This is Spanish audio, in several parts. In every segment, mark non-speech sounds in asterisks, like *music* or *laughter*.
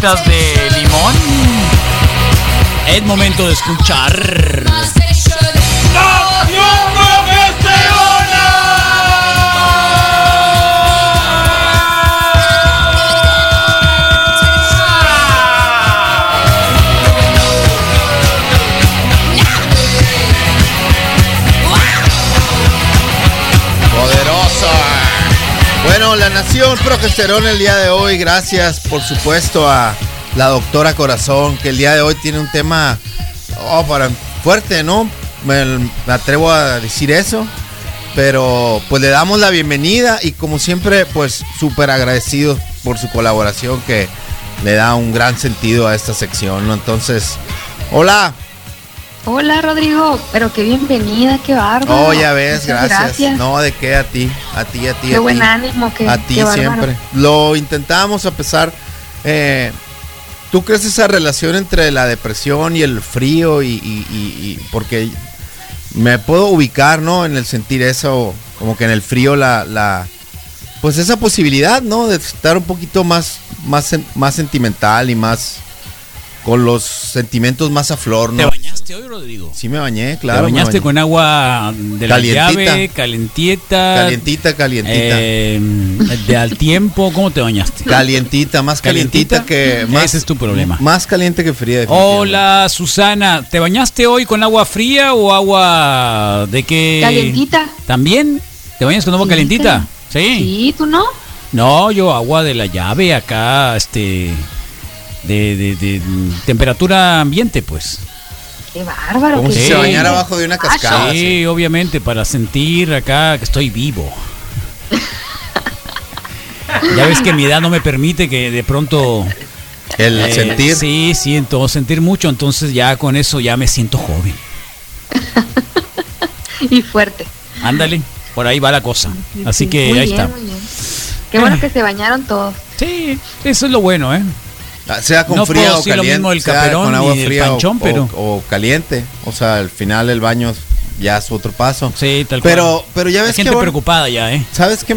de limón. Es momento de escuchar. Nación Progesterona el día de hoy, gracias por supuesto a la doctora Corazón, que el día de hoy tiene un tema oh, para, fuerte, ¿no? Me, me atrevo a decir eso, pero pues le damos la bienvenida y como siempre, pues súper agradecidos por su colaboración que le da un gran sentido a esta sección, ¿no? Entonces, hola. Hola Rodrigo, pero qué bienvenida, qué bárbaro. Oh, ya ves, gracias. No, de qué a ti, a ti, a ti. Qué a buen ti. ánimo, qué, a ti qué siempre. Lo intentamos a pesar. eh, ¿Tú crees esa relación entre la depresión y el frío? Y, y- y- y- porque me puedo ubicar, ¿no? En el sentir eso, como que en el frío la, la pues esa posibilidad, ¿no? De estar un poquito más, más, más sentimental y más con los sentimientos más a flor, ¿Te ¿no? bañaste hoy, Rodrigo? Sí me bañé, claro. ¿Te me bañaste bañé. con agua de la Calientita. llave, calentieta? Calientita, calientita. eh, de al tiempo, ¿cómo te bañaste? Calientita, más calientita, que más. Ese es tu problema. Más caliente que fría. Hola, Susana. ¿Te bañaste hoy con agua fría o agua de qué? Calientita. ¿También? ¿Te bañas con agua Sí, calientita? Sí. Sí, ¿tú no? No, yo agua de la llave acá, este. De, de, de, temperatura ambiente, pues. Qué bárbaro. Como si se bañara abajo de una cascada. sí, obviamente, para sentir acá que estoy vivo. ya ves que mi edad no me permite que de pronto. El eh, sentir. Sí, siento sentir mucho, entonces ya con eso ya me siento joven. *laughs* Y fuerte. Ándale, por ahí va la cosa. Así Sí, que muy ahí bien, está. muy bien. Qué bueno que se bañaron todos. Sí, eso es lo bueno, ¿eh? Ah, Sea con No fría puedo o decir lo caliente. mismo del sea caperón con agua ni del fría o- panchón, o, pero- o caliente. O sea, al final el baño ya es otro paso. Sí, tal Pero, cual. pero ya Hay ves gente que. bueno, preocupada ya, ¿eh? ¿Sabes qué?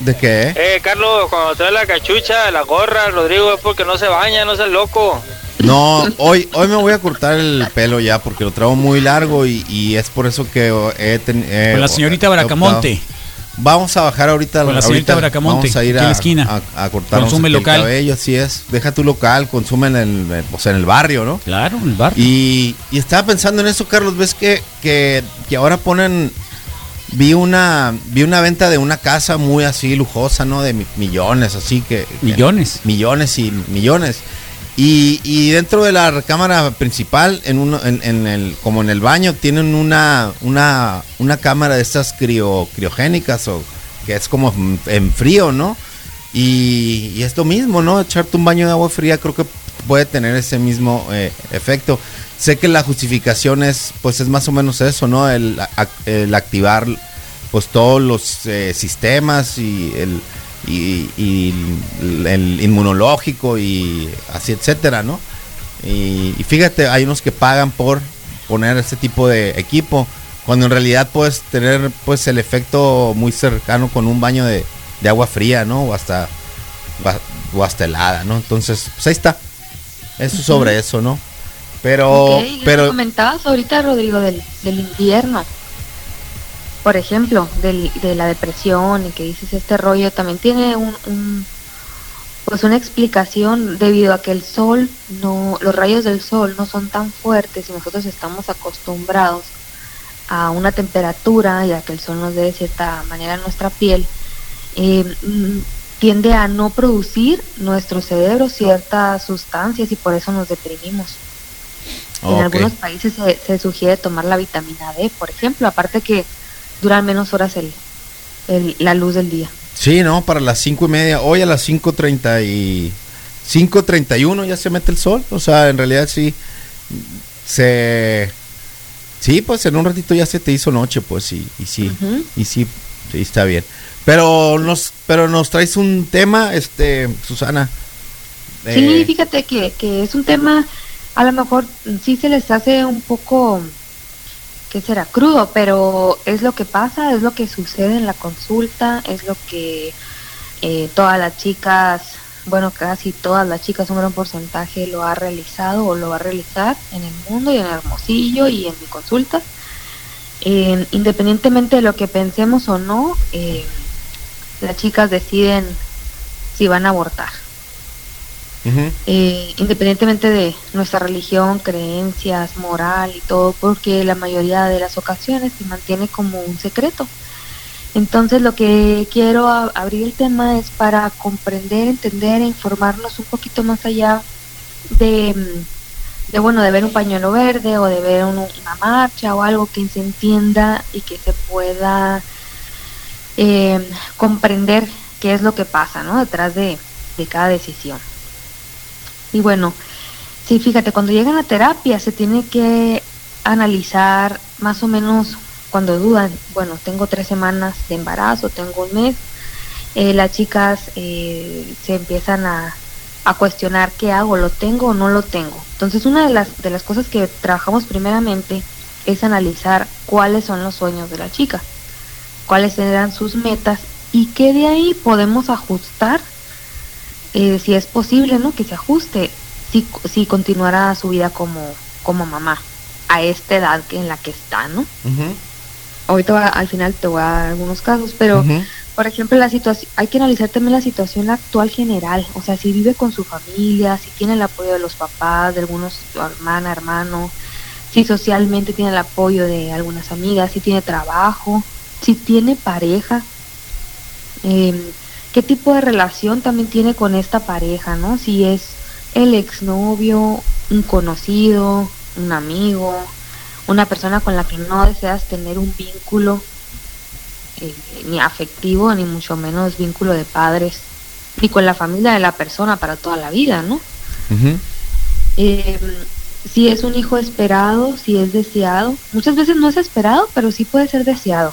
¿De qué? Eh, Carlos, cuando trae la cachucha, la gorra, Rodrigo, es porque no se baña, no seas loco. No, hoy, hoy me voy a cortar el pelo ya porque lo traigo muy largo y, y es por eso que he tenido. Con la señorita Bracamonte. Vamos a bajar ahorita. Con la ahorita Bracamonte, Vamos a ir en a, la esquina. a, a cortarnos Consume aquí local. el cabello, así es. Deja tu local, consume en el, o sea, en el barrio, ¿no? Claro, el bar. Y, y estaba pensando en eso, Carlos. ¿Ves que, que, que ahora ponen. Vi una, vi una venta de una casa muy así lujosa, ¿no? De mi- millones, así que. que- Millones. millones y millones. Y, y dentro de la recámara principal, en uno, en, en el, como en el baño, tienen una, una, una cámara de estas crio, criogénicas o que es como en- frío, ¿no? Y, y es lo mismo, ¿no? Echarte un baño de agua fría creo que puede tener ese mismo eh, efecto. Sé que la justificación es, pues es más o menos eso, ¿no? El, el activar, pues todos los eh, sistemas y el, y, y el, inmunológico y así, etcétera, ¿no? Y, y fíjate, hay unos que pagan por poner este tipo de equipo, cuando en realidad puedes tener, pues, el efecto muy cercano con un baño de, de agua fría, ¿no? O hasta, o hasta helada, ¿no? Entonces, pues ahí está. Eso sobre eso, ¿no? Pero, pero, comentabas ahorita, Rodrigo, del, del invierno. Por ejemplo, del, de la depresión y que dices este rollo, también tiene un, un- pues una explicación debido a que el sol no, los rayos del sol no son tan fuertes y nosotros estamos acostumbrados a una temperatura y a que el sol nos dé de cierta manera nuestra piel, eh, mm, tiende a no producir nuestro cerebro ciertas sustancias y por eso nos deprimimos. En algunos países se, se sugiere tomar la vitamina D, por ejemplo, aparte que duran menos horas el, el- la luz del día. Sí, no, para las cinco y media. Hoy a las 5.30 y 5.31 ya se mete el sol. O sea, en realidad sí. Se. Sí, pues en un ratito ya se te hizo noche, pues y, y sí. Y sí, sí, está bien. Pero nos, pero nos traes un tema, este, Susana. Sí, Eh, fíjate que, que es un tema, a lo mejor mm, sí se les hace un poco ¿qué será? Crudo, pero es lo que pasa, es lo que sucede en la consulta, es lo que eh, todas las chicas, bueno, casi todas las chicas, un gran porcentaje lo ha realizado o lo va a realizar en el mundo y en Hermosillo y en mi consulta. Independientemente de lo que pensemos o no, eh, las chicas deciden si van a abortar. Eh, independientemente de nuestra religión, creencias, moral y todo, porque la mayoría de las ocasiones se mantiene como un secreto. Entonces lo que quiero abrir el tema es para comprender, entender e informarnos un poquito más allá de, mm, de bueno, de ver un pañuelo verde o de ver un- una marcha o algo que se entienda y que se pueda eh, comprender qué es lo que pasa, ¿no? Detrás de, de cada decisión. Y bueno, sí, fíjate, cuando llegan a terapia se tiene que analizar más o menos cuando dudan, bueno, tengo tres semanas de embarazo, tengo un mes, eh, las chicas eh, se empiezan a, a cuestionar qué hago, lo tengo o no lo tengo. Entonces una de las, de las cosas que trabajamos primeramente es analizar cuáles son los sueños de la chica, cuáles eran sus metas y que de ahí podemos ajustar eh, si es posible, ¿no? Que se ajuste, si, si continuará su vida como, como mamá a esta edad que en la que está, ¿no? Ujú. Ahorita va- al final te voy a dar algunos casos, pero por ejemplo la situación, hay que analizar también la situación actual general, o sea, si vive con su familia, si tiene el apoyo de los papás, de algunos hermana, hermano, si socialmente tiene el apoyo de algunas amigas, si tiene trabajo, si tiene pareja, em, qué tipo de relación también tiene con esta pareja, ¿no? Si es el exnovio, un conocido, un amigo, una persona con la que no deseas tener un vínculo eh, ni afectivo, ni mucho menos vínculo de padres, ni con la familia de la persona para toda la vida, ¿no? Eh, si es un hijo esperado, si es deseado, muchas veces no es esperado, pero sí puede ser deseado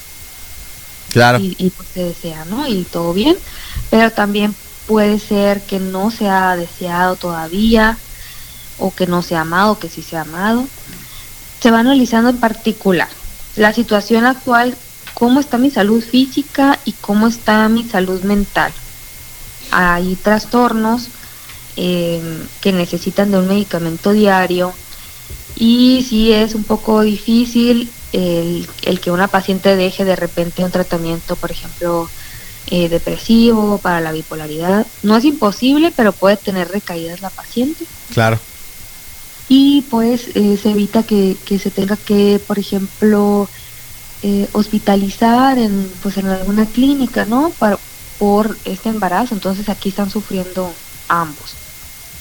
Claro. y, pues se desea, ¿no? Y todo bien, pero también puede ser que no sea deseado todavía o que no sea amado, que sí sea amado. Se va analizando en particular la situación actual, cómo está mi salud física y cómo está mi salud mental. Hay trastornos eh, que necesitan de un medicamento diario y sí es un poco difícil el, el que una paciente deje de repente un tratamiento, por ejemplo, eh, depresivo para la bipolaridad. No es imposible, pero puede tener recaídas la paciente Claro. y pues eh, se evita que, que se tenga que, por ejemplo, eh, hospitalizar en pues en alguna clínica, ¿no? Para, por este embarazo. Entonces aquí están sufriendo ambos.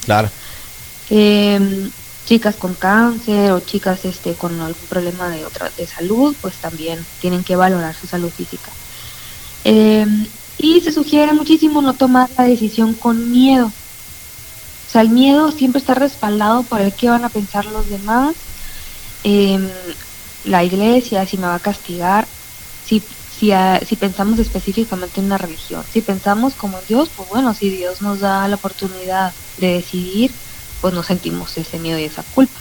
Claro. Chicas con cáncer o chicas este con algún problema de otra de salud, pues también tienen que valorar su salud física. Eh, y se sugiere muchísimo no tomar la decisión con miedo. O sea, el miedo siempre está respaldado por el que van a pensar los demás, eh, la iglesia, si me va a castigar, si, si, a- si pensamos específicamente en una religión. Si pensamos como Dios, pues bueno, si Dios nos da la oportunidad de decidir, pues no sentimos ese miedo y esa culpa.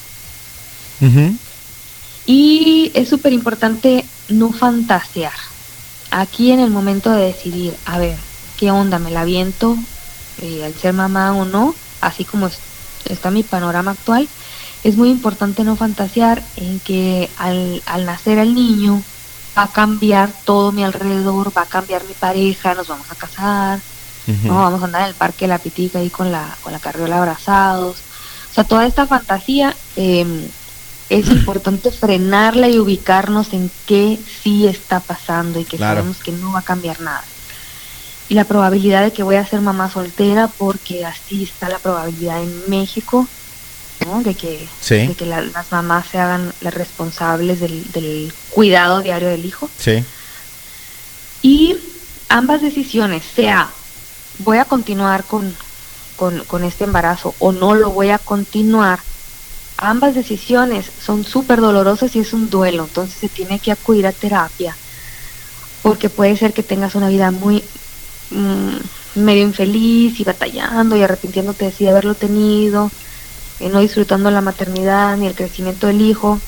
Y es súper importante no fantasear. Aquí en el momento de decidir, a ver, ¿qué onda? ¿Me la viento eh, al ser mamá o no? Así como es- está mi panorama actual, es muy importante no fantasear en que al, al nacer el niño va a cambiar todo mi alrededor, va a cambiar mi pareja, nos vamos a casar, no vamos a andar en el parque de la pitica ahí con la con la carriola abrazados o sea toda esta fantasía eh, es *laughs* importante frenarla y ubicarnos en qué sí está pasando y que Claro. sabemos que no va a cambiar nada y la probabilidad de que voy a ser mamá soltera porque así está la probabilidad en México ¿no? de que Sí. de que la- las mamás se hagan las responsables del, del cuidado diario del hijo Sí. y ambas decisiones, sea voy a continuar con, con, con este embarazo o no lo voy a continuar, ambas decisiones son súper dolorosas y es un duelo, entonces se tiene que acudir a terapia, porque puede ser que tengas una vida muy mm, medio infeliz y batallando y arrepintiéndote de sí haberlo tenido, eh, no disfrutando la maternidad ni el crecimiento del hijo,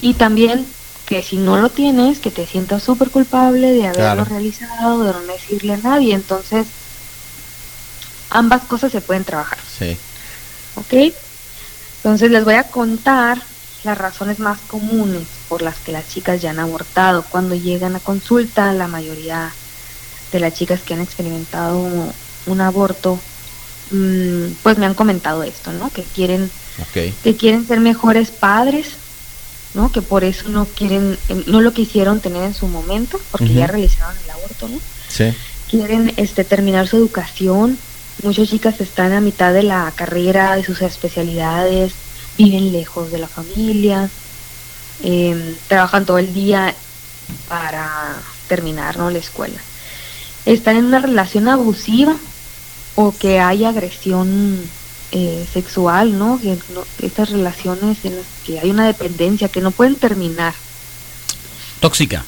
y también que si no lo tienes, que te sientas súper culpable de haberlo Claro. realizado, de no decirle a nadie. Entonces, ambas cosas se pueden trabajar. Sí. ¿ok? Entonces les voy a contar las razones más comunes por las que las chicas ya han abortado. Cuando llegan a consulta, la mayoría de las chicas que han experimentado un aborto, mm, pues me han comentado esto, ¿no? Que quieren, que quieren ser mejores padres, ¿no? Que por eso no quieren, eh, no lo quisieron tener en su momento, porque ya realizaron el aborto, ¿no? Sí. quieren este terminar su educación. Muchas chicas están a mitad de la carrera, de sus especialidades, viven lejos de la familia, em, trabajan todo el día para terminar ¿no? la escuela. Están en una relación abusiva o que hay agresión eh, sexual, ¿no? Que no- Estas relaciones en las que hay una dependencia que no pueden terminar. Tóxica.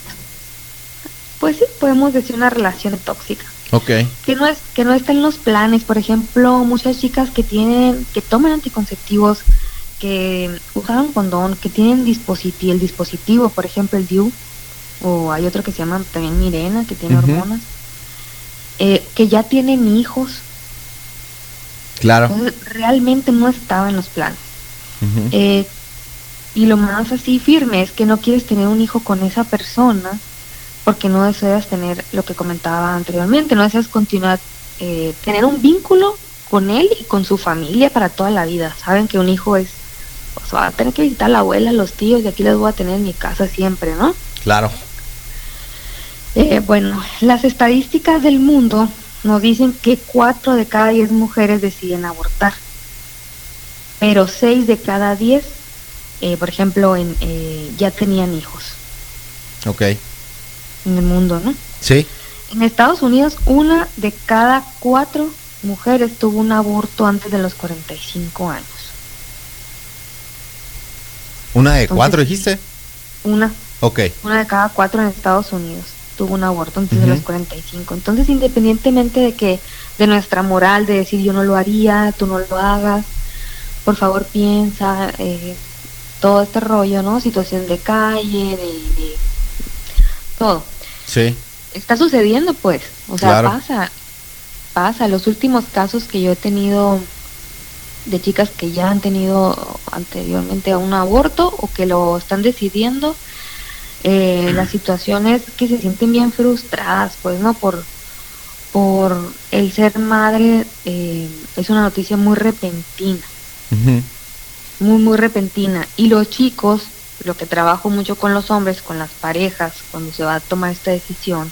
Pues sí, podemos decir una relación tóxica. Ok. que no es que no está en los planes. Por ejemplo muchas chicas que tienen que toman anticonceptivos que usaron condón que tienen dispositivo el dispositivo por ejemplo el DIU o hay otro que se llama también Mirena que tiene hormonas eh, que ya tienen hijos. Claro. entonces realmente no estaba en los planes. Eh, y lo más así firme es que no quieres tener un hijo con esa persona porque no deseas tener lo que comentaba anteriormente, no deseas continuar, eh, tener un vínculo con él y con su familia para toda la vida. Saben que un hijo es, pues va a tener que visitar a la abuela, a los tíos y aquí los voy a tener en mi casa siempre, ¿no? Claro. Eh, bueno, las estadísticas del mundo nos dicen que 4 de cada 10 mujeres deciden abortar, pero 6 de cada 10, eh, por ejemplo, en, eh, ya tenían hijos Ok. En el mundo, ¿no? Sí. En Estados Unidos, una de cada cuatro mujeres tuvo un aborto antes de los 45 años. Una de Entonces- cuatro, dijiste. Una, Ok. una de cada cuatro en Estados Unidos tuvo un aborto antes de Ujú. los 45. Entonces, independientemente de que de nuestra moral de decir yo no lo haría, tú no lo hagas, por favor piensa eh, todo este rollo, ¿no? Situación de calle, de, de todo. Sí. está sucediendo pues o sea Claro. pasa pasa los últimos casos que yo he tenido de chicas que ya han tenido anteriormente un aborto o que lo están decidiendo eh, las *clears throat* situaciones que se sienten bien frustradas pues no por por el ser madre eh, es una noticia muy repentina muy muy repentina y los chicos lo que trabajo mucho con los hombres con las parejas cuando se va a tomar esta decisión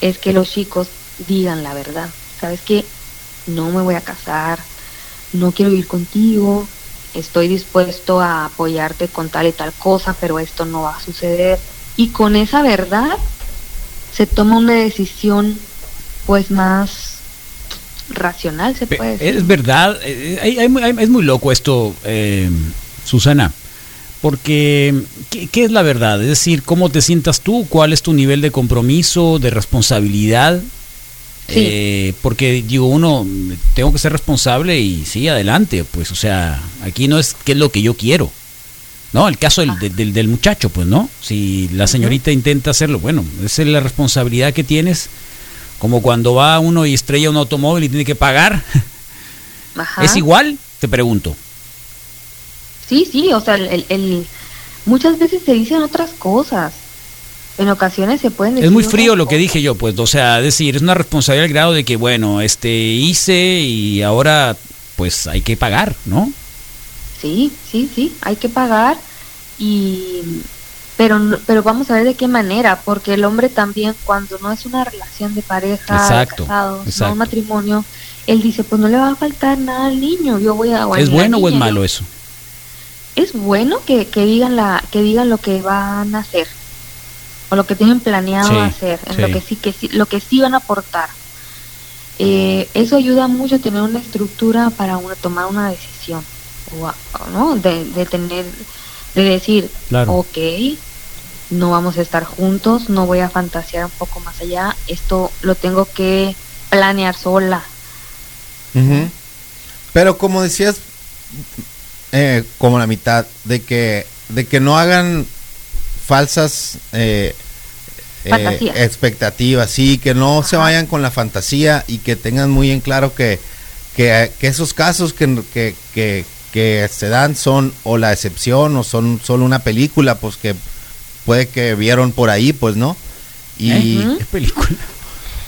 es que los chicos digan la verdad. Sabes que no me voy a casar no quiero vivir contigo estoy dispuesto a apoyarte con tal y tal cosa pero esto no va a suceder. Y con esa verdad se toma una decisión pues más racional se puede decir. Es verdad, eh, hay- es muy loco esto, eh, Susana, porque ¿qué, qué es la verdad? Es decir, ¿cómo te sientas tú? ¿Cuál es tu nivel de compromiso, de responsabilidad? Sí. Eh, porque digo, uno, tengo que ser responsable y sí, adelante, pues, o sea, aquí no es qué es lo que yo quiero. No, el caso del, del- muchacho, pues, ¿no? Si la señorita intenta hacerlo, bueno, esa es la responsabilidad que tienes, como cuando va uno y estrella un automóvil y tiene que pagar. *laughs* Ajá. ¿Es igual? Te pregunto. Sí, sí, o sea, el, el- muchas veces se dicen otras cosas. En ocasiones se pueden decir Es muy frío lo que dije yo, pues, o sea, decir, es una responsabilidad al grado de que, bueno, este, hice y ahora, pues, hay que pagar, ¿no? Sí, sí, sí, hay que pagar y pero pero vamos a ver de qué manera, porque el hombre también cuando no es una relación de pareja, de Exacto, casados, no un matrimonio, él dice, pues no le va a faltar nada al niño, yo voy a ¿Es bueno o es malo eso? Es bueno que, que digan la que digan lo que van a hacer o lo que tienen planeado Sí, hacer en sí. lo que sí que sí, lo que sí van a aportar Eh, eso ayuda mucho a tener una estructura para una, tomar una decisión o a- o no de, de tener de decir Claro. ok no vamos a estar juntos no voy a fantasear un poco más allá esto lo tengo que planear sola Ujú. Pero como decías, eh, como la mitad, de que, de que no hagan falsas eh, eh, expectativas, sí, que no se vayan con la fantasía y que tengan muy en claro que, que, que esos casos que, que, que, que se dan son o la excepción o son solo una película, pues que puede que vieron por ahí, pues, ¿no? Y ¿Eh? ¿Qué película?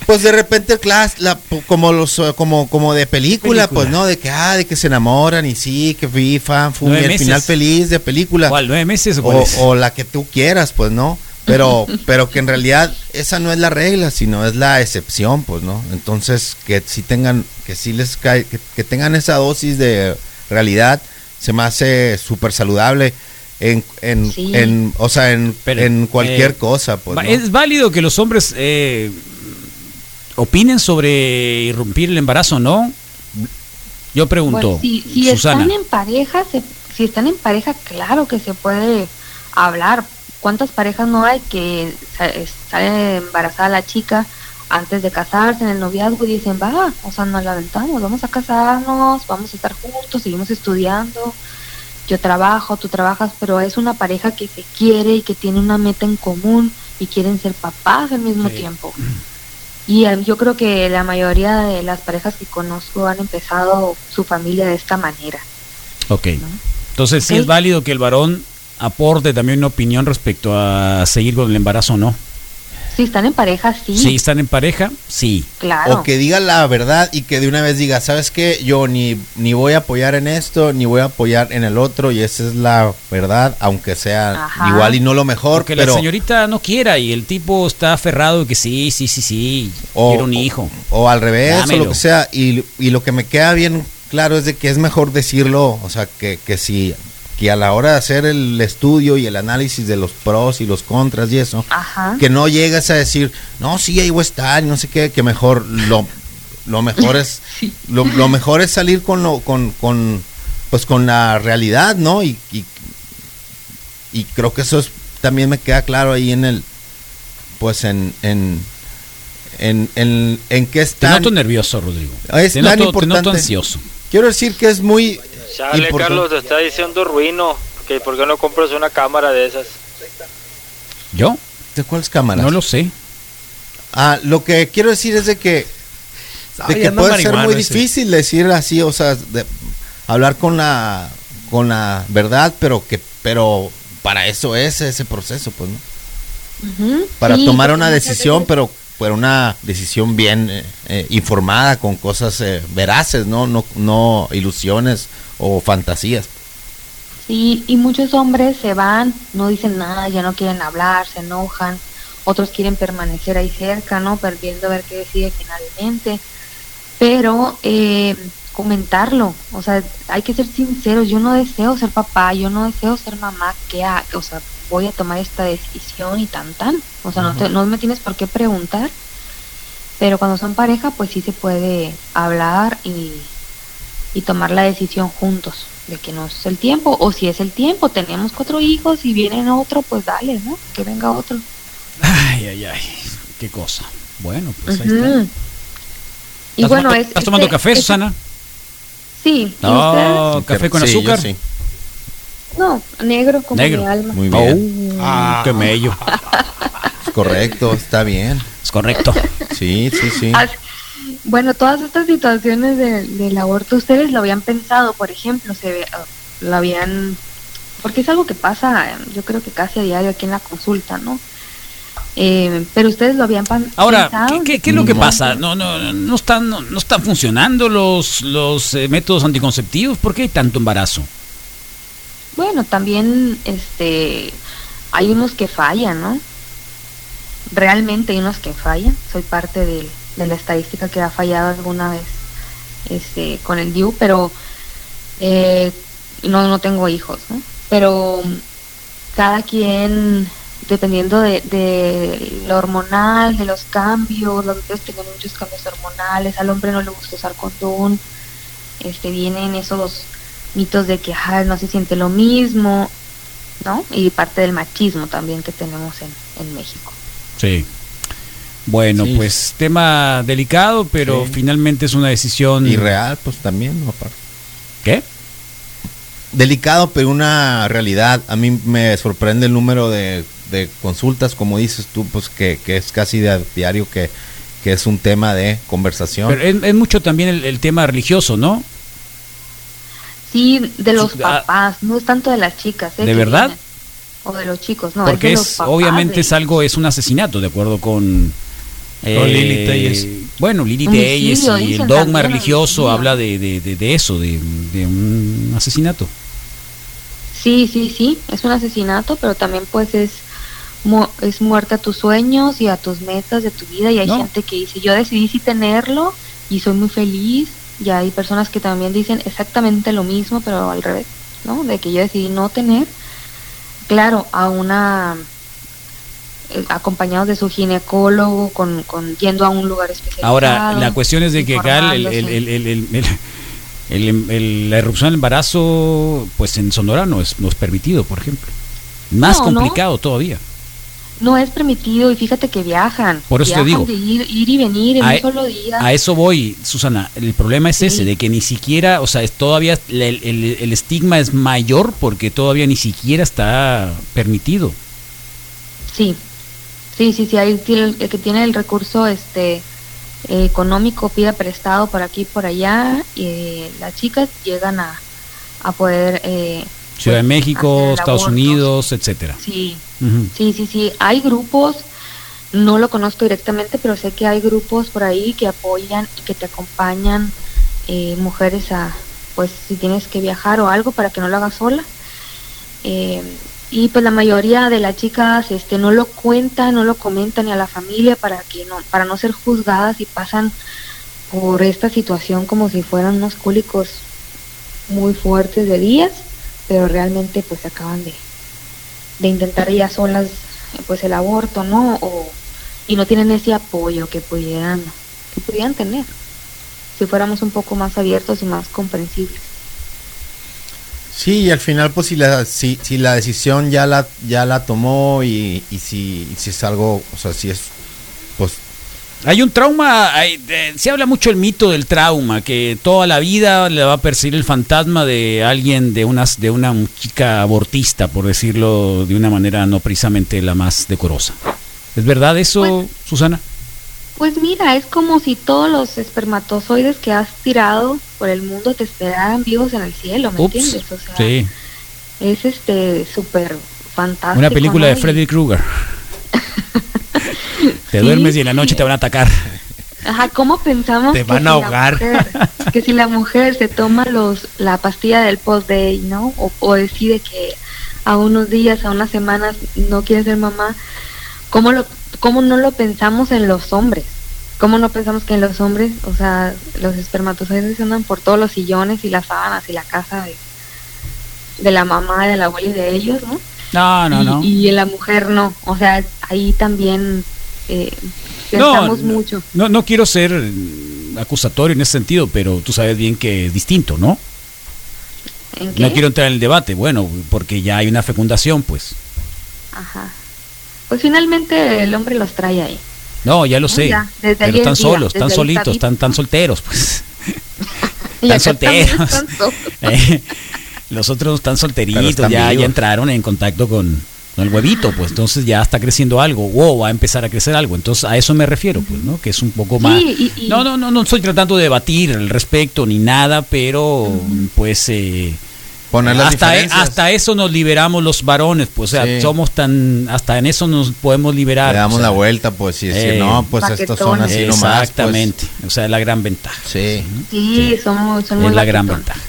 Pues de repente class, la, como los eh, como como de película, Película. pues no, de que ah, de que se enamoran y sí, que vi fan, fu, y Nueve el final feliz de película ¿Cuál? ¿Nueve meses o cuál o, la que tú quieras, pues no. Pero, *laughs* pero que en realidad esa no es la regla, sino es la excepción, pues no. Entonces que sí tengan, que sí les cae, que, que tengan esa dosis de realidad, se me hace súper saludable en, en, Sí. en, o sea, en, Pero, en cualquier eh, cosa, pues. ¿Es válido que los hombres eh, opinen sobre irrumpir el embarazo, no? Yo pregunto, Bueno, si, si Susana. están en pareja, se- si están en pareja, claro que se puede hablar. ¿Cuántas parejas no hay que sale embarazada la chica antes de casarse en el noviazgo y dicen, va, o sea, nos la aventamos, vamos a casarnos, vamos a estar juntos, seguimos estudiando, yo trabajo, tú trabajas, pero es una pareja que se quiere y que tiene una meta en común y quieren ser papás al mismo Sí. tiempo. Y yo creo que la mayoría de las parejas que conozco han empezado su familia de esta manera. Ok. Entonces, sí es válido que el varón aporte también una opinión respecto a seguir con el embarazo o no. Si están en pareja, sí, Si están en pareja, sí. claro. O que diga la verdad y que de una vez diga, ¿sabes qué? Yo ni, ni voy a apoyar en esto, ni voy a apoyar en el otro, y esa es la verdad, aunque sea Ajá. igual y no lo mejor, Porque pero... la señorita no quiera y el tipo está aferrado de que sí, sí, sí, sí, o, quiero un hijo. O, al revés, o lo que sea. Y, y lo que me queda bien claro es de que es mejor decirlo, o sea, que, que si que a la hora de hacer el estudio y el análisis de los pros y los contras y eso, Ajá. que no llegues a decir, no, sí, ahí voy a estar, y no sé qué, que mejor lo, lo mejor es *laughs* lo, lo mejor es salir con lo con, con pues con la realidad, ¿no? Y, y, y creo que eso es, también me queda claro ahí en el pues en en en, en, en qué Te están noto nervioso, Rodrigo. Es te, tan noto, te ansioso. quiero decir que es muy Chale. Carlos, te está diciendo ruino. Que ¿Por qué no compras una cámara de esas? ¿Yo? ¿De cuáles cámaras? No lo sé. Ah, lo que quiero decir es de que de que puede ser muy ese. difícil decir así, o sea, de- hablar con la con la verdad, pero que pero para eso es ese proceso, pues, ¿no? Ujú, Para sí, tomar una decisión, pero pero una decisión bien eh, eh, informada con cosas eh, veraces, ¿no? no no ilusiones o fantasías. Sí, y muchos hombres se van, no dicen nada, ya no quieren hablar, se enojan. Otros quieren permanecer ahí cerca, ¿no? Perdiendo a ver qué decide finalmente. Pero eh, comentarlo, o sea, hay que ser sinceros. Yo no deseo ser papá, yo no deseo ser mamá. ¿Qué ha- O sea, voy a tomar esta decisión y tan tan. O sea, no, te- no me tienes por qué preguntar. Pero cuando son pareja, pues sí se puede hablar y, y tomar la decisión juntos de que no es el tiempo. O si es el tiempo, tenemos cuatro hijos y viene otro, pues dale, ¿no? Que venga otro. Ay, ay, ay. Qué cosa. Bueno, pues ahí está. Y ¿Estás bueno, es. ¿Estás tomando este- café, este- Susana? Sí. ¿y No, café con Sí, azúcar. sí. No, negro como Negro. mi alma. Muy bien. Oh, qué mello. Es *laughs* correcto, está bien. Es correcto. Sí, sí, sí. Bueno, todas estas situaciones de- del aborto, ustedes lo habían pensado, por ejemplo, se ve- ah, lo habían, porque es algo que pasa, yo creo que casi a diario aquí en la consulta, ¿no? Eh, pero ustedes lo habían Ahora, pensado. ¿qué, qué- qué es lo que No. pasa? No, no, no están, no, no están funcionando los, los eh, métodos anticonceptivos. ¿Por qué hay tanto embarazo? Bueno, también este hay unos que fallan, ¿no? Realmente hay unos que fallan. Soy parte del- de la estadística que ha fallado alguna vez este, con el DIU, pero eh, no, no tengo hijos, ¿no? Pero cada quien, dependiendo de, de lo hormonal, de los cambios, los mujeres tienen muchos cambios hormonales, al hombre no le gusta usar condón, este, vienen esos mitos de que "Ay, no se siente lo mismo, ¿no? Y parte del machismo también que tenemos en, en México. Sí. Bueno, Sí. pues tema delicado, pero Sí. finalmente es una decisión. Irreal, pues también, ¿no? Aparte. ¿Qué? Delicado, pero una realidad. A mí me sorprende el número de, de consultas, como dices tú, pues que, que es casi de diario que, que es un tema de conversación. Pero es, es mucho también el, el tema religioso, ¿no? Sí, de los Sí, ah. papás, no es tanto de las chicas. ¿eh? ¿De verdad? vienen. O de los chicos, no. Porque es, de es, papás obviamente de es algo, es un asesinato, de acuerdo con... Con Lili Telles. Bueno, Lili Telles y el dogma religioso habla de, de, de, de eso, de, de un asesinato. Sí, sí, sí, es un asesinato, pero también pues es mu- es muerte a tus sueños y a tus metas de tu vida y hay No. gente que dice, yo decidí sí tenerlo y soy muy feliz y hay personas que también dicen exactamente lo mismo, pero al revés, ¿no? De que yo decidí no tener, claro, a una eh, acompañados de su ginecólogo, con, con yendo a un lugar especializado. Ahora, la cuestión es de que acá el- el- el- la erupción del embarazo, pues en Sonora no es, no es permitido, por ejemplo. Más No, no. complicado todavía. No es permitido y fíjate que viajan. Por eso te digo. de ir, ir y venir en A- un solo día. A eso voy, Susana. El problema es Sí. ese, de que ni siquiera, o sea, es todavía el, el- el estigma es mayor porque todavía ni siquiera está permitido. Sí, sí, sí, sí. Ahí el, el que tiene el recurso este eh, económico pide prestado por aquí y por allá y eh, las chicas llegan a, a poder. Eh, Ciudad de pues, México, Estados aborto. Unidos, etcétera. Sí, Sí, sí, sí. Hay grupos, no lo conozco directamente, pero sé que hay grupos por ahí que apoyan y que te acompañan eh, mujeres a, pues, si tienes que viajar o algo para que no lo hagas sola. Eh, y pues la mayoría de las chicas este no lo cuentan, no lo comentan ni a la familia para que no para no ser juzgadas y pasan por esta situación como si fueran unos cólicos muy fuertes de días, pero realmente pues acaban de de intentar ellas solas pues el aborto, ¿no? O, y no tienen ese apoyo que pudieran que pudieran tener si fuéramos un poco más abiertos y más comprensibles. Sí, y al final, pues si la, si, si la decisión ya la, ya la tomó y, y si, y si es algo, o sea, si es, Hay un trauma, hay- eh, se habla mucho el mito del trauma, que toda la vida le va a perseguir el fantasma de alguien, de unas, de una chica abortista, por decirlo de una manera no precisamente la más decorosa. ¿Es verdad eso, Susana? Pues mira, es como si todos los espermatozoides que has tirado por el mundo te esperaran vivos en el cielo, ¿me Ups, entiendes? O sea, sí, es este súper fantástico. una película ¿no? de Freddy Krueger. Te Sí, duermes y en la noche te van a atacar. Ajá, ¿cómo pensamos Te que van si a la ahogar. mujer- que si la mujer se toma los la pastilla del post-day, ¿no? O, o decide que a unos días, a unas semanas no quiere ser mamá, ¿cómo, lo, ¿cómo no lo pensamos en los hombres? ¿Cómo no pensamos que en los hombres, o sea, los espermatozoides andan por todos los sillones y las sábanas y la casa de, de la mamá, de la abuela y de ellos, ¿no? No, no, y, no. y en la mujer no, o sea, ahí también eh, No, mucho. No, no quiero ser acusatorio en ese sentido, pero tú sabes bien que es distinto, ¿no? ¿En qué? No quiero entrar en el debate, bueno, porque ya hay una fecundación, pues. Ajá. Pues finalmente el hombre los trae ahí. No, ya lo sé. ya, desde pero están día, solos, están solitos, está están tan *laughs* solteros, pues. *laughs* Están solteros. están. *laughs* Eh, Los otros están solteritos, están ya, vivos. ya entraron en contacto con, con el huevito, pues entonces ya está creciendo algo, wow, va a empezar a crecer algo. Entonces a eso me refiero, pues, ¿no? Que es un poco más. y- y- No, no, no, no estoy tratando de debatir al respecto ni nada, pero pues eh, poner las hasta, diferencias. hasta eso nos liberamos los varones, pues, o sea, Sí. somos tan, hasta en eso nos podemos liberar. le damos o sea, la vuelta, pues, y decir, eh, no, pues estos son así nomás. pues. Exactamente, o sea, es la gran ventaja. Sí. Sí, son, son muy Es la gran ventaja.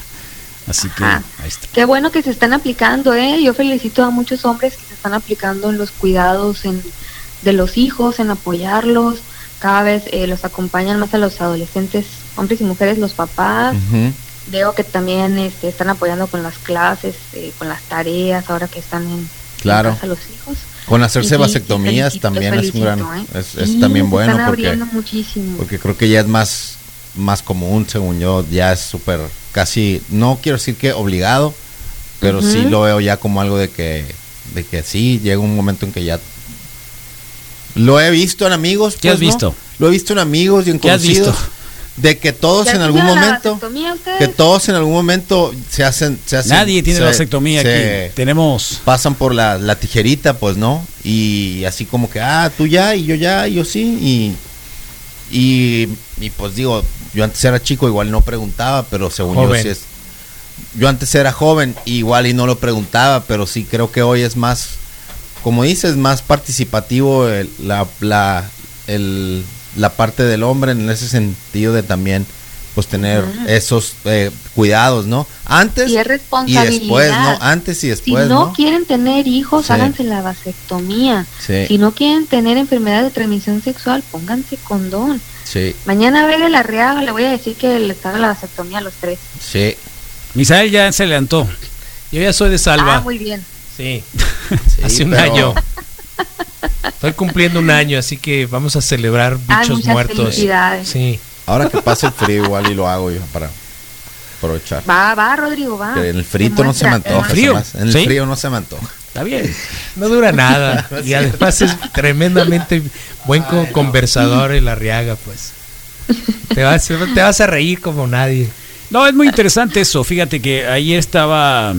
Así que ahí está. Qué bueno que se están aplicando, ¿eh? Yo felicito a muchos hombres están aplicando en los cuidados en, de los hijos, en apoyarlos. Cada vez eh, los acompañan más a los adolescentes, hombres y mujeres, los papás. Veo que también este, están apoyando con las clases, eh, con las tareas, ahora que están en, Claro. en casa los hijos. Con hacerse sí, vasectomías felicito, también es un gran, ¿eh? es, es Sí, también bueno están porque, muchísimo. porque creo que ya es más, más común, según yo, ya es súper, casi, no quiero decir que obligado, pero sí lo veo ya como algo de que, de que sí, llega un momento en que ya... Lo he visto en amigos. ¿Qué has pues, ¿no? visto? Lo he visto en amigos y en ¿Qué has conocidos. visto? de que todos ¿Ya en algún la momento que todos en algún momento se hacen se hacen Nadie tiene se- vasectomía se aquí. Tenemos pasan por la, la tijerita pues no y así como que ah tú ya y yo ya y yo sí y y, y, pues digo yo antes era chico igual no preguntaba pero según Joven. yo sí es yo antes era joven igual y no lo preguntaba pero sí creo que hoy es más como dices más participativo el- la la el- la parte del hombre en ese sentido de también pues tener esos eh, cuidados no antes Y es y responsabilidad. después no antes y si después no, no, quieren tener hijos, Sí. háganse la vasectomía. Sí. Si no quieren tener enfermedad de transmisión sexual, pónganse condón. sí Mañana Vega la Arriaga le voy a decir que les haga la vasectomía a los tres. sí Misael ya se levantó. Yo ya soy de Salva. Ah, muy bien. Sí, *laughs* Sí, hace un pero- año. Estoy cumpliendo un año, así que vamos a celebrar Ay, bichos muchas muertos. felicidades. Sí. Ahora que pase el frío igual y lo hago yo para aprovechar. Va, va, Rodrigo, va. Que en el frito no se me antoja. frío? En el ¿Sí? frío no se me antoja. Está bien. No dura nada. *laughs* y además es tremendamente buen co- conversador el Arriaga, pues. Te vas, te vas a reír como nadie. No, es muy interesante eso. Fíjate que ayer estaba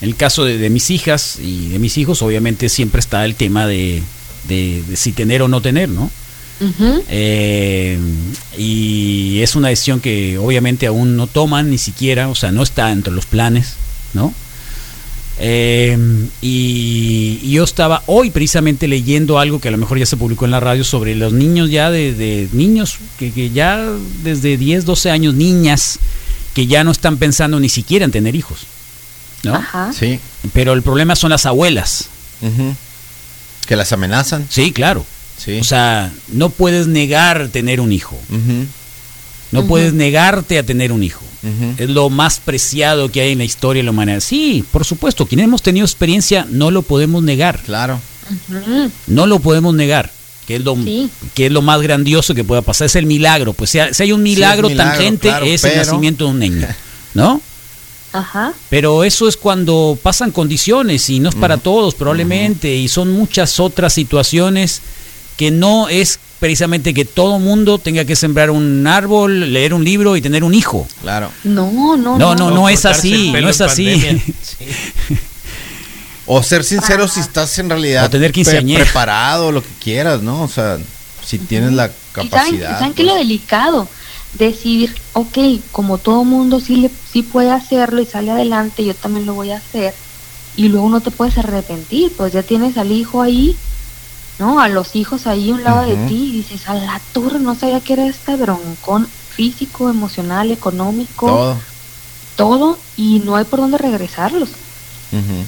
el caso de, de mis hijas y de mis hijos. Obviamente siempre está el tema de, de- de si tener o no tener, ¿no? Eh, y es una decisión que obviamente aún no toman ni siquiera, o sea, no está entre los planes, ¿no? Eh, y, y yo estaba hoy precisamente leyendo algo que a lo mejor ya se publicó en la radio sobre los niños ya de, de niños que, que ya desde 10, 12 años, niñas que ya no están pensando ni siquiera en tener hijos, ¿no? Ajá. Sí. Pero el problema son las abuelas. Que las amenazan. sí, claro. Sí. O sea, no puedes negar tener un hijo. No puedes negarte a tener un hijo. Es lo más preciado que hay en la historia de la humanidad. Sí, por supuesto, quienes hemos tenido experiencia no lo podemos negar. Claro. No lo podemos negar. Que es, lo, Sí. que es lo más grandioso que pueda pasar. Es el milagro. Pues si hay, un Sí, milagro, tangente, claro, es el nacimiento de un niño. *laughs* ¿No? Ajá. Pero eso es cuando pasan condiciones y no es para todos probablemente y son muchas otras situaciones que no es precisamente que todo mundo tenga que sembrar un árbol, leer un libro y tener un hijo. Claro. No, no, No, no, no es cortarse así, no es así. *laughs* Sí. O ser sincero si estás en realidad O tener pre- preparado, lo que quieras, ¿no? O sea, si tienes la ¿Y saben, capacidad. ¿saben qué es lo pues. delicado? Decir, ok, como todo mundo sí, le, sí puede hacerlo y sale adelante, yo también lo voy a hacer. Y luego no te puedes arrepentir, pues ya tienes al hijo ahí, ¿no? A los hijos ahí a un lado de ti y dices, a la torre, no sabía que era este broncón físico, emocional, económico, Todo. todo, y no hay por dónde regresarlos.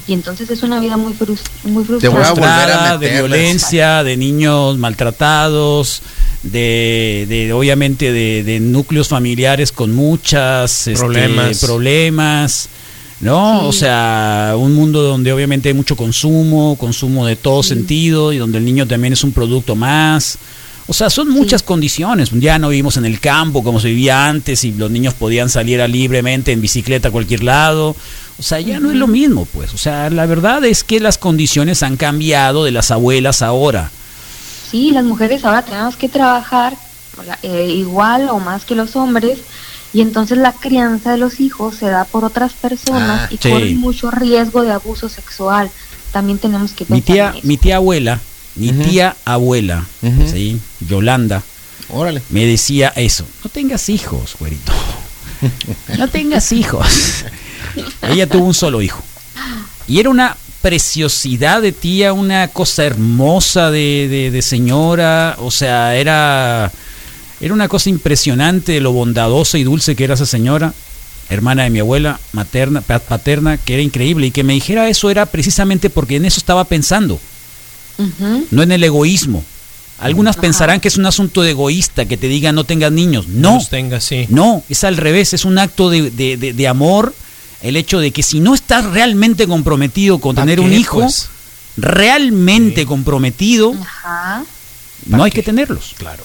Y entonces es una vida muy, frus- muy Te voy a frustrante. volver a Frustrada, de violencia, de niños maltratados, de, de obviamente de, de núcleos familiares con muchas este, Problemas. ¿No? Sí. O sea, un mundo donde obviamente hay mucho consumo, consumo de todo sentido y donde el niño también es un producto más. O sea, son muchas condiciones. Ya no vivimos en el campo como se vivía antes y los niños podían salir a libremente en bicicleta a cualquier lado. O sea, ya no es lo mismo, pues. O sea, la verdad es que las condiciones han cambiado de las abuelas ahora. Sí, las mujeres ahora tenemos que trabajar eh, igual o más que los hombres y entonces la crianza de los hijos se da por otras personas Ah, y sí. corren mucho riesgo de abuso sexual. También tenemos que pensar Mi tía, en eso. mi tía abuela, mi Ujú. tía abuela, Ujú. ¿sí? Yolanda, Órale. me decía eso. No tengas hijos, güerito. *laughs* No tengas hijos. *laughs* Ella tuvo un solo hijo. Y era una preciosidad de tía, una cosa hermosa de, de- de señora. O sea, era, era una cosa impresionante de lo bondadosa y dulce que era esa señora. Hermana de mi abuela, materna, pa- paterna, que era increíble. Y que me dijera eso era precisamente porque en eso estaba pensando no en el egoísmo. Algunas Ajá. pensarán que es un asunto de egoísta que te digan no tengas niños. No, Los tenga, sí. no, es al revés, es un acto de, de- de- de amor. El hecho de que si no estás realmente comprometido con ¿Pa' tener un hijo, pues? realmente comprometido, Ajá. no hay que tenerlos. Claro.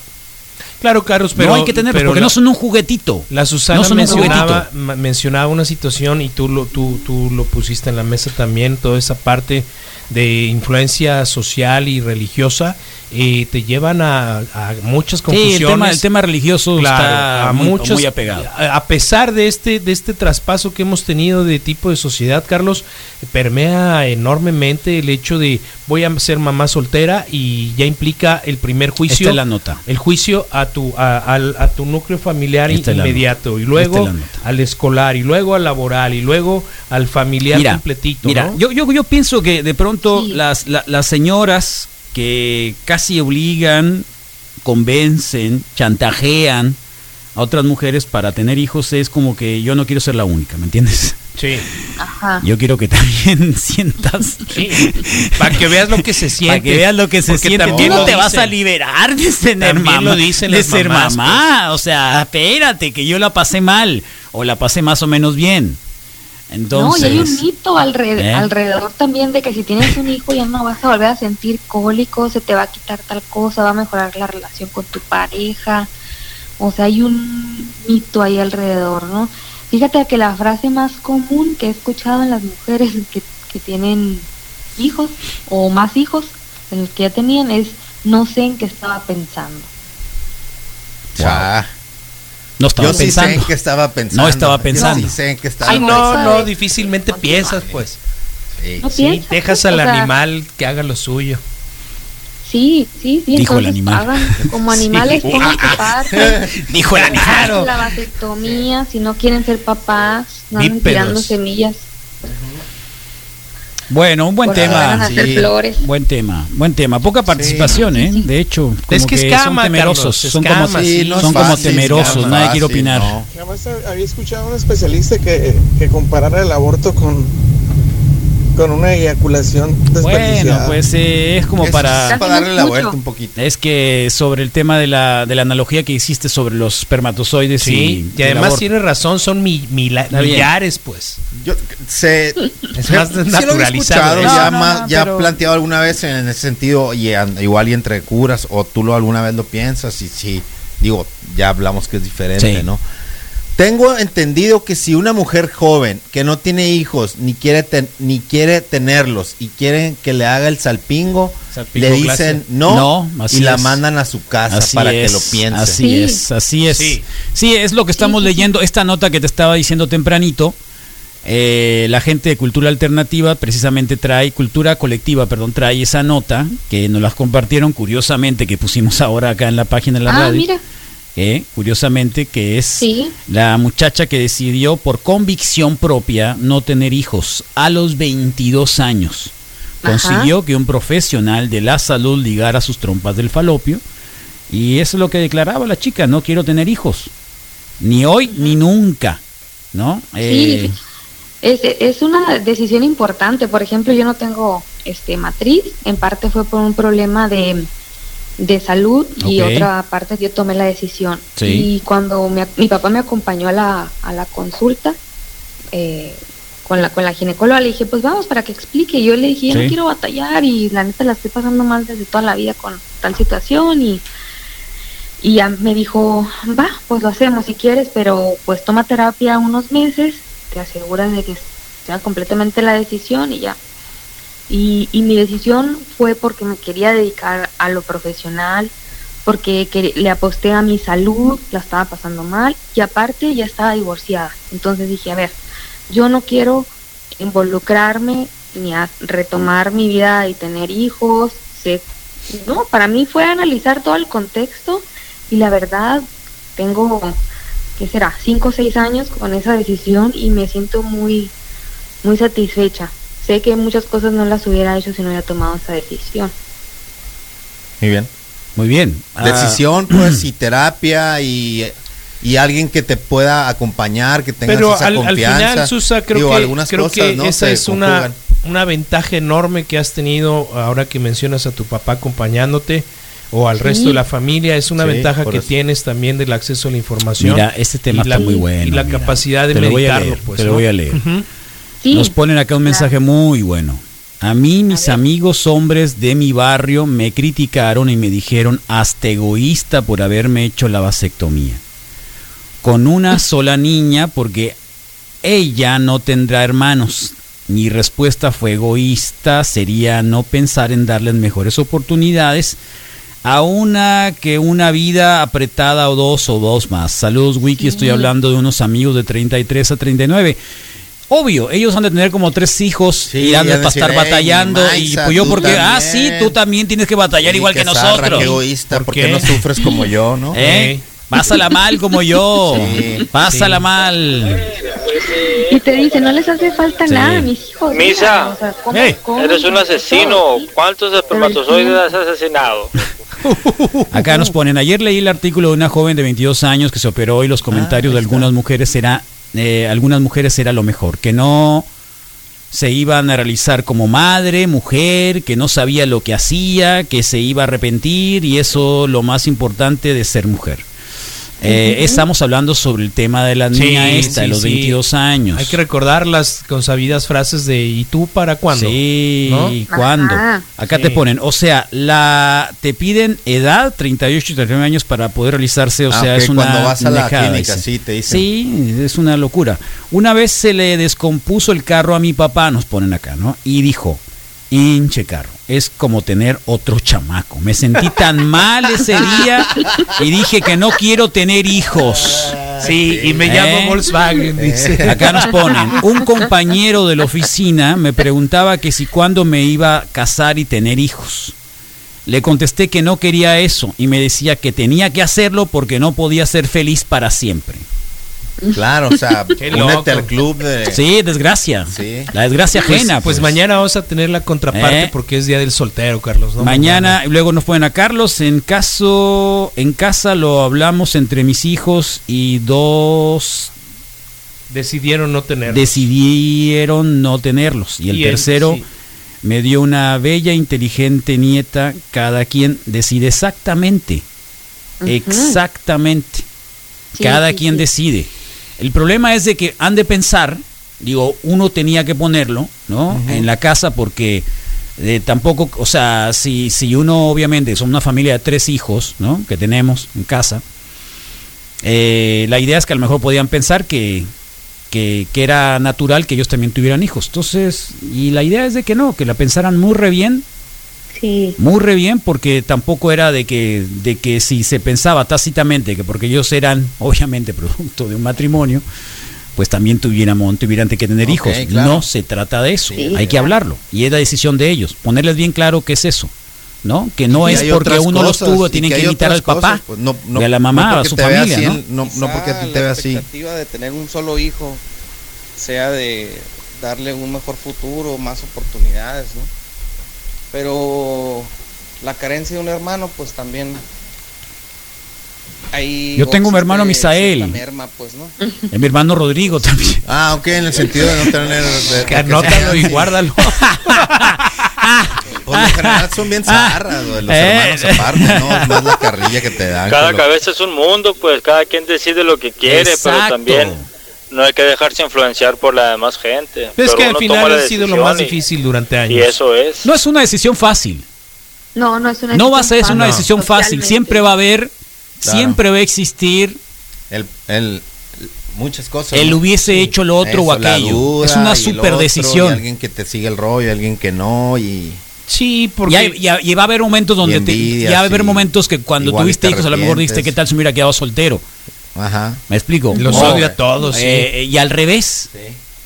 Claro, Carlos, pero. no hay que pero porque la- no son un juguetito. La Susana No son un mencionaba, juguetito. ma- mencionaba una situación y tú lo, tú, tú lo pusiste en la mesa también, toda esa parte de influencia social y religiosa eh, te llevan a, a muchas Sí, confusiones. el tema, el tema religioso Claro, está a muy, muchos, muy apegado. A, pesar de este, de este traspaso que hemos tenido de tipo de sociedad, Carlos, permea enormemente el hecho de voy a ser mamá soltera y ya implica el primer juicio. Esta es la nota. El juicio a tu, a, al- a tu núcleo familiar Esta inmediato y luego al escolar y luego al laboral y luego al familiar Mira, completito. Mira, ¿no? yo, yo, yo pienso que de pronto Sí. las, la- las señoras que casi obligan, convencen, chantajean a otras mujeres para tener hijos es como que yo no quiero ser la única, ¿me entiendes? Sí, Ajá. Yo quiero que también *laughs* sientas. sí. Para que veas lo que se siente. Para que veas lo que se Porque siente. Tú también no te vas a liberar de tener También mamá. lo dicen de ser mamás, pues. mamá. O sea, espérate, que yo la pasé mal. O la pasé más o menos bien. Entonces. no, y hay un mito alrededor, ¿Eh? alrededor también de que si tienes un hijo ya no vas a volver a sentir cólicos, se te va a quitar tal cosa, va a mejorar la relación con tu pareja. O sea, hay un mito ahí alrededor, ¿no? Fíjate que la frase más común que he escuchado en las mujeres *laughs* que, que tienen hijos o más hijos de los que ya tenían es no sé en qué estaba pensando. No estaba Yo sí sé pensando. en qué estaba pensando. No estaba pensando. Yo sí sé en qué estaba Ay, no, pensando. no, difícilmente piensas, pues. Sí. No Sí, piensas, dejas al o sea, animal que haga lo suyo. Sí, sí, sí. Dijo el animal. hagan como *laughs* animales, Sí. pongan su parte. Dijo el animal. La vasectomía, si no quieren ser papás, no Bípedos. tirando semillas. Bueno, un buen porque tema. a hacer sí. flores. Buen tema, buen tema. Poca participación, ¿eh? De hecho, como Es que es son cama, temerosos. Carlos, son como, sí, no son como fácil, temerosos. no es Nadie quiere opinar. no. Además, había escuchado a un especialista que, que comparara el aborto con, con una eyaculación Bueno, pues eh, es como para. es para darle la vuelta un poquito. Es que sobre el tema de la, de la analogía que existe sobre los espermatozoides Sí, y además tiene razón, son mi- bien. millares, pues. Yo se Es más lo he naturalizado. ya, no, más- no, ya pero- planteado alguna vez en ese sentido, y igual y entre curas, o tú lo alguna vez lo piensas, y sí, digo, ya hablamos que es diferente, Sí. ¿no? Tengo entendido que si una mujer joven que no tiene hijos ni quiere ten- ni quiere tenerlos y quieren que le haga el salpingo, Salpingo le dicen clase. no, y la es. mandan a su casa Así para que lo piense. Así Sí. es, así es. Sí. Sí. es lo que estamos sí. leyendo. Esta nota que te estaba diciendo tempranito, eh, la gente de Cultura Alternativa precisamente trae, Cultura Colectiva, perdón, trae esa nota que nos las compartieron curiosamente, que pusimos ahora acá en la página de la Ah, radio. mira, eh, curiosamente, que es Sí. la muchacha que decidió por convicción propia no tener hijos a los 22 años. Ajá. Consiguió que un profesional de la salud ligara sus trompas del falopio y eso es lo que declaraba la chica, no quiero tener hijos, ni hoy ni nunca, ¿no? Eh, sí. Es, es una decisión importante. Por ejemplo, yo no tengo este matriz. En parte fue por un problema de, de salud y otra parte yo tomé la decisión. Sí. Y cuando me- mi papá me acompañó a la, a la consulta eh, con, la, con la ginecóloga, le dije, pues vamos para que explique. Yo le dije, yo Sí. no quiero batallar y la neta la estoy pasando mal desde toda la vida con tal situación y y ya me dijo, va, pues lo hacemos si quieres, pero pues toma terapia unos meses, te aseguras de que sea completamente la decisión y ya. Y, y mi decisión fue porque me quería dedicar a lo profesional, porque le aposté a mi salud, la estaba pasando mal y aparte ya estaba divorciada. Entonces dije, a ver, yo no quiero involucrarme ni a retomar mi vida y tener hijos. Sé, no, para mí fue analizar todo el contexto y la verdad tengo, ¿qué será? Cinco o seis años con esa decisión y me siento muy, muy satisfecha. Sé que muchas cosas no las hubiera hecho si no hubiera tomado esa decisión. Muy bien. Muy bien. Ah, Decisión, pues, y terapia y, y alguien que te pueda acompañar, que tengas Pero esa al, al confianza. final, Susa, creo Digo, que, algunas creo cosas, que ¿no? esa se es una, conjugan. una ventaja enorme que has tenido ahora que mencionas a tu papá acompañándote o al Sí. resto de la familia. Es una Sí, ventaja que eso. tienes también del acceso a la información. Mira, este tema y la- está muy bueno. Y la mira. capacidad de Te lo voy a meditarlo, leer, pues. te lo ¿no? voy a leer. Ujú. Sí, Nos ponen acá un mensaje muy bueno. A mí mis amigos hombres de mi barrio me criticaron y me dijeron hasta egoísta por haberme hecho la vasectomía. Con una *laughs* sola niña porque ella no tendrá hermanos. Mi respuesta fue egoísta, sería no pensar en darles mejores oportunidades a una que una vida apretada o dos o dos más. Saludos, Wiki. Estoy hablando de unos amigos de 33 a 39. Obvio, ellos han de tener como tres hijos Sí, y han de estar decir, "Ey, batallando. y pues yo, porque, ah, sí, también". tú también tienes que batallar Sí, igual que nosotros. Qué egoísta, ¿Por ¿por qué qué? no sufres como yo, no? ¿Eh? Pásala mal como yo. Sí. Pásala mal. Y te dice, no les hace falta Sí. nada a mis hijos. Misa. mira, o sea, ¿cómo- Ey, cómo Eres un asesino. ¿Cuántos espermatozoides has asesinado? *laughs* Acá nos ponen, ayer leí el artículo de una joven de 22 años que se operó y los comentarios de algunas mujeres era, eh, algunas mujeres era lo mejor, que no se iban a realizar como madre, mujer, que no sabía lo que hacía, que se iba a arrepentir y eso lo más importante de ser mujer. Eh, Estamos hablando sobre el tema de la Sí, niña esta, de sí, los sí. 22 años. Hay que recordar las consabidas frases de ¿y tú para cuándo? Sí, ¿No? ¿cuándo? Ajá. Acá Sí. te ponen, o sea, la te piden edad, 38 y 39 años para poder realizarse, o Ah, sea, es una cuando vas a la pendejada, clínica, dice. sí, te dicen. Sí, es una locura. Una vez se le descompuso el carro a mi papá, nos ponen acá, ¿no? Y dijo, hinche carro, es como tener otro chamaco. Me sentí tan mal ese día y dije que no quiero tener hijos. Sí, y me ¿Eh? llamo Volkswagen, dice. Acá nos ponen, un compañero de la oficina me preguntaba que si cuándo me iba a casar y tener hijos. Le contesté que no quería eso y me decía que tenía que hacerlo porque no podía ser feliz para siempre. Claro, o sea, *laughs* Qué únete al club de... Sí, desgracia. Sí. La desgracia Pues, ajena. pues mañana vamos a tener la contraparte ¿Eh? porque es día del soltero, Carlos. ¿no? Mañana, y luego nos ponen a Carlos, en caso, en casa lo hablamos entre mis hijos y dos decidieron no tener. decidieron no tenerlos. Y el Y él, tercero sí. me dio una bella, inteligente nieta. Cada quien decide exactamente. Exactamente. Sí, Cada sí, quien sí. decide. El problema es de que han de pensar, digo, uno tenía que ponerlo, ¿no? En la casa porque eh, tampoco, o sea, si, si uno obviamente son una familia de tres hijos, ¿no? Que tenemos en casa, eh, la idea es que a lo mejor podían pensar que, que, que era natural que ellos también tuvieran hijos. Entonces, y la idea es de que no, que la pensaran muy re bien, Sí. muy re bien, porque tampoco era de que, de que si se pensaba tácitamente que porque ellos eran *laughs* obviamente producto de un matrimonio, pues también tuvieran, tuvieran que tener hijos. claro. No se trata de eso, Sí, hay que hablarlo. Y es la decisión de ellos, ponerles bien claro qué es eso. ¿No? Que no Y es porque uno los tuvo, tienen que imitar al papá, cosas, pues, no- no- y a la no mamá, a porque su familia, así, ¿no? no, no porque a te vea la así. expectativa de tener un solo hijo sea de darle un mejor futuro, más oportunidades, ¿no? Pero la carencia de un hermano, pues también ahí Yo tengo un hermano, Misael. merma, pues, ¿no? *laughs* Es mi hermano Rodrigo también. Ah, ok, en el sentido de no tener... de- anótalo y guárdalo. *laughs* Pues general son bien zarras, güey, los *laughs* Eh. hermanos aparte, ¿no? Es más la carrilla que te dan. Cada lo- cabeza es un mundo, pues cada quien decide lo que quiere, pero también no hay que dejarse influenciar por la demás gente. Es Pero que al final ha sido lo más y- difícil durante años. Y eso es. No es una decisión fácil. No, no es una No va a ser una fácil, decisión fácil. totalmente. Siempre va a haber, Claro. siempre va a existir El, el, muchas cosas. el ¿no? hubiese hecho lo otro o Eso, la aquello. es una super otro, y decisión. alguien que te sigue el rollo, y alguien que no, y... Sí, porque Y, hay- y y va a haber momentos donde te- envidias, ya va a haber y momentos que cuando igual tuviste te hijos a lo mejor dijiste qué tal si me hubiera quedado soltero. Ajá. ¿Me explico? los odio a todos. sí. eh, y al revés. Sí.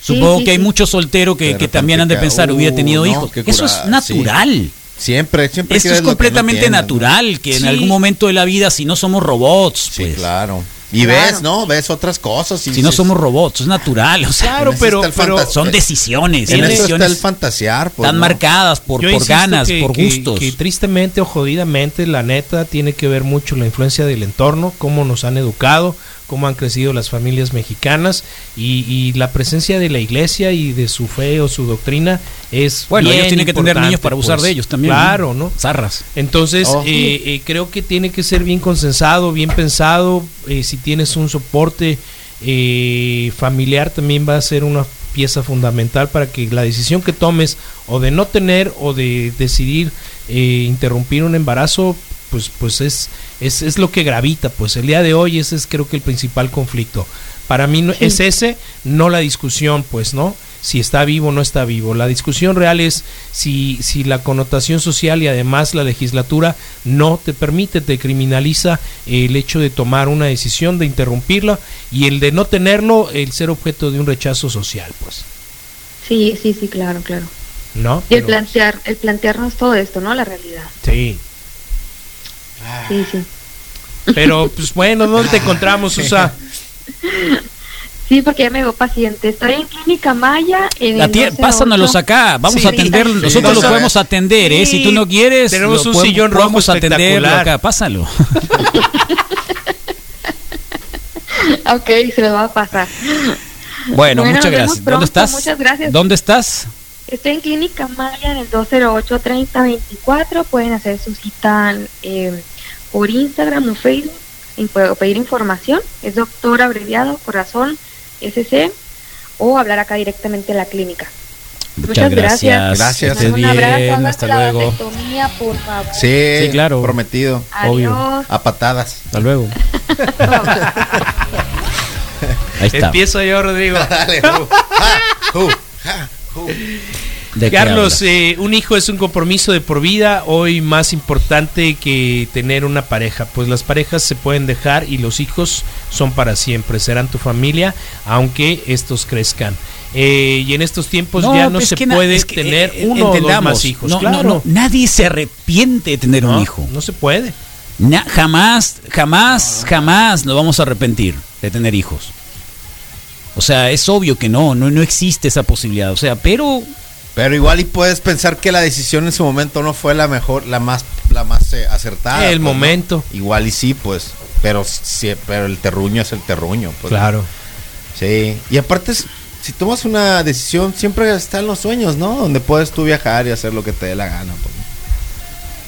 Supongo sí, que hay sí. muchos solteros que, también han de pensar, uh, hubiera tenido no, hijos. Eso es natural. Siempre, siempre Esto quieres es lo que no completamente natural, que en Sí. algún momento de la vida, si no somos robots, Sí, pues, claro. Y Claro. ves, ¿no? Ves otras cosas. y si no somos robots, es natural. O sea, Claro, pero, está son decisiones, En eso está decisiones el fantasear, pues, tan ¿no? marcadas por, ganas, que- por que- gustos. Que, tristemente o jodidamente, la neta, tiene que ver mucho la influencia del entorno, cómo nos han educado, cómo han crecido las familias mexicanas y, y la presencia de la iglesia y de su fe o su doctrina es bueno, bien ellos tienen que tener niños para abusar pues. de ellos también. Claro, ¿no? Zarras. Entonces, Oh. eh, eh, creo que tiene que ser bien consensado, bien pensado. eh, si tienes un soporte eh, familiar, también va a ser una pieza fundamental para que la decisión que tomes o de no tener o de decidir eh, interrumpir un embarazo, pues, pues es, es, es lo que gravita. Pues el día de hoy ese es creo que el principal conflicto. Para mí no- es ese, no la discusión, pues, ¿no? si está vivo o no está vivo. La discusión real es si, si la connotación social y además la legislatura no te permite, te criminaliza el hecho de tomar una decisión, de interrumpirla y el de no tenerlo, el ser objeto de un rechazo social, pues. Sí, sí, sí, claro, claro. ¿No? Y el Pero- plantear, el plantearnos todo esto, ¿no? La realidad. sí. Sí, sí. Pero, pues bueno, ¿dónde te encontramos, Susa? Sí, porque ya me veo paciente. Estoy en Clínica Maya. En La el tie- 1208. pásanos acá, vamos Sí, a atender, sí. nosotros lo podemos atender, ¿eh? Sí, Si tú no quieres, tenemos lo un podemos- sillón rojo podemos atenderlo acá, pásalo. *laughs* Ok, se me va a pasar. Bueno, Bueno, muchas gracias. pronto, ¿Dónde estás? muchas gracias. ¿Dónde estás? Estoy en Clínica Maya en el 208-3024. Pueden hacer su cita eh, por Instagram o Facebook y puedo pedir información. Es doctor abreviado Corazón SC o hablar acá directamente en la clínica. Muchas gracias. Gracias. Mando un abrazo, hasta la luego. vasectomía, por favor. Sí, Sí, claro. Prometido. obvio. A patadas. Hasta luego. *laughs* Ahí está. Empiezo yo, Rodrigo. *laughs* Dale, ju. Ja, ju, ja, ju. ¿De qué Carlos, eh, un hijo es un compromiso de por vida, hoy más importante que tener una pareja, pues las parejas se pueden dejar y los hijos son para siempre, serán tu familia, aunque estos crezcan. Eh, y en estos tiempos ya no es se puede es que, tener eh, uno o dos más hijos. No, claro, no, no, nadie se arrepiente de tener No, un hijo. no se puede. Na- jamás, jamás, jamás nos vamos a arrepentir de tener hijos. O sea, es obvio que no, no, no existe esa posibilidad. O sea, pero Pero igual y puedes pensar que la decisión en su momento no fue la mejor, la más, la más eh, acertada. El pues, ¿no? momento. Igual y sí, pues. Pero sí, pero el terruño es el terruño. Pues, Claro. Sí. Y aparte, si tomas una decisión, siempre están los sueños, ¿no? Donde puedes tú viajar y hacer lo que te dé la gana. Pues.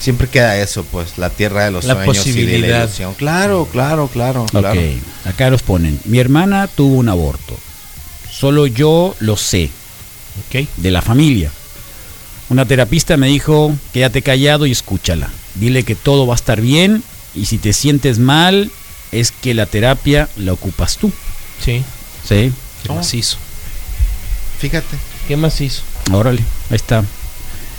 Siempre queda eso, pues, la tierra de los La sueños y de posibilidad. la ilusión. Claro, claro, claro, claro. Ok, acá los ponen. Mi hermana tuvo un aborto. Solo yo lo sé, Ok. de la familia. Una terapista me dijo, quédate callado y escúchala. Dile que todo va a estar bien y si te sientes mal es que la terapia la ocupas tú. Sí. Sí, ¿Qué Oh. más hizo? Fíjate. ¿Qué más hizo? órale, ahí está.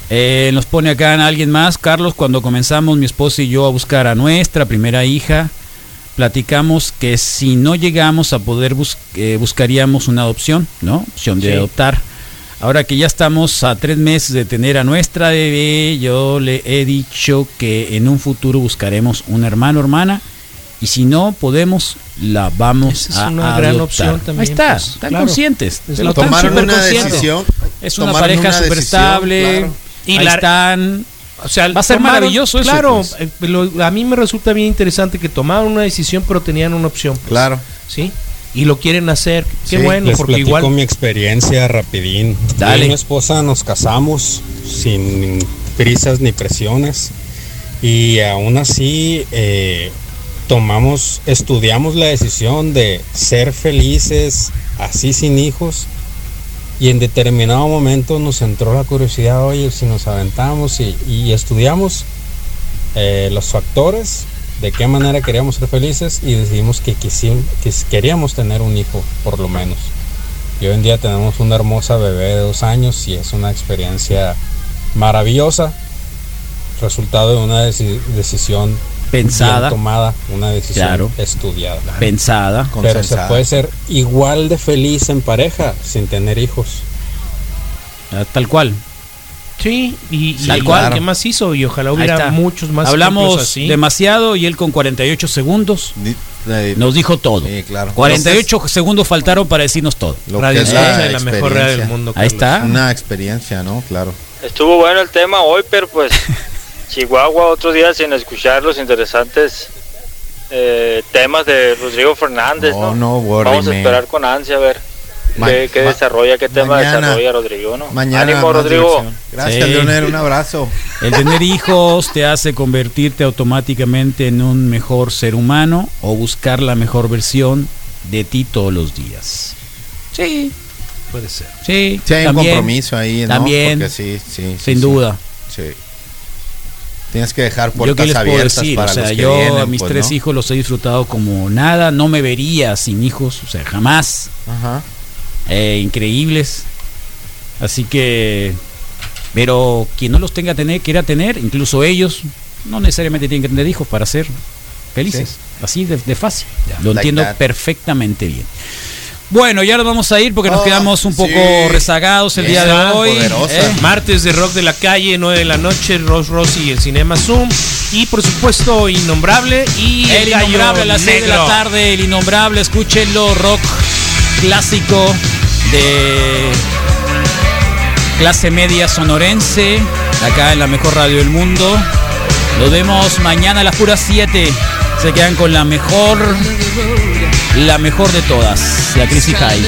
Eh, nos pone acá alguien más, Carlos, cuando comenzamos mi esposa y yo a buscar a nuestra primera hija, platicamos que si no llegamos a poder bus- eh, buscaríamos una adopción, ¿no? Opción de Sí. adoptar. Ahora que ya estamos a tres meses de tener a nuestra bebé, yo le he dicho que en un futuro buscaremos un hermano o hermana y si no podemos, la vamos Esa es a una gran adoptar. opción también, Ahí está, pues, están claro. conscientes. Es Tomaron súper una conscientes. decisión. Es una pareja súper estable. claro. Y ahí la- están. O sea, Va a ser maravilloso eso, Claro, pues. eh, lo- a mí me resulta bien interesante que tomaron una decisión, pero tenían una opción. pues, Claro. ¿Sí? Y lo quieren hacer. Qué Sí, bueno, Les porque platico igual. mi experiencia rapidín. Dale. Yo y mi esposa nos casamos sin prisas ni presiones y aún así eh, tomamos, estudiamos la decisión de ser felices así sin hijos y en determinado momento nos entró la curiosidad, oye, si nos aventamos y, y estudiamos eh, los factores, de qué manera queríamos ser felices y decidimos que, quisim- que queríamos tener un hijo, por lo menos. Y hoy en día tenemos una hermosa bebé de dos años y es una experiencia maravillosa, resultado de una deci- decisión Pensada. bien tomada, una decisión Claro. estudiada. Pensada. Pero se puede ser igual de feliz en pareja sin tener hijos. ah, Tal cual. Sí, y, y Tal cual. ¿qué más hizo? Y ojalá hubiera muchos más Hablamos así. demasiado y él con 48 segundos eh, nos dijo todo. Sí, claro. 48 segundos faltaron para decirnos todo. Lo que Radio es Escucha la mejor radio del mundo. Ahí Carlos. está. Una experiencia, ¿no? Claro. Estuvo bueno el tema hoy, pero pues *laughs* Chihuahua otro día sin escuchar los interesantes eh, temas de Rodrigo Fernández, No, ¿no? no worry, Vamos a man. esperar con ansia a ver Ma- qué, desarrolla, qué tema mañana- desarrolla Rodrigo, ¿no? Mañana. Ánimo, Rodrigo. Gracias, Sí. Leonel. Un abrazo. El tener hijos te hace convertirte automáticamente en un mejor ser humano o buscar la mejor versión de ti todos los días. Sí, Puede ser. sí. Sí, hay un también, compromiso ahí, ¿no? también. Porque sí, sí. Sin sí. duda. Sí. Tienes que dejar Yo puertas puedo abiertas decir, para o sea, los que yo vienen, a mis pues, tres ¿no? hijos los he disfrutado como nada, no me vería sin hijos, o sea, jamás. Ajá. Eh, increíbles. Así que, pero quien no los tenga tener, quiera tener, incluso ellos, no necesariamente tienen que tener hijos para ser felices. Así de, de fácil. Lo like entiendo that. perfectamente bien. Bueno, ya nos vamos a ir porque nos Oh, quedamos un sí. poco rezagados el día de hoy. ¿eh? Martes de Rock de la Calle, 9 de la noche, Ross Rossi y el Cinema Zoom. Y por supuesto, Innombrable y El innombrable a las 6 de la tarde, el innombrable, escúchenlo, rock clásico de clase media sonorense, acá en la mejor radio del mundo. Nos vemos mañana a las puras 7. Se quedan con la mejor, la mejor de todas, la Crisis High.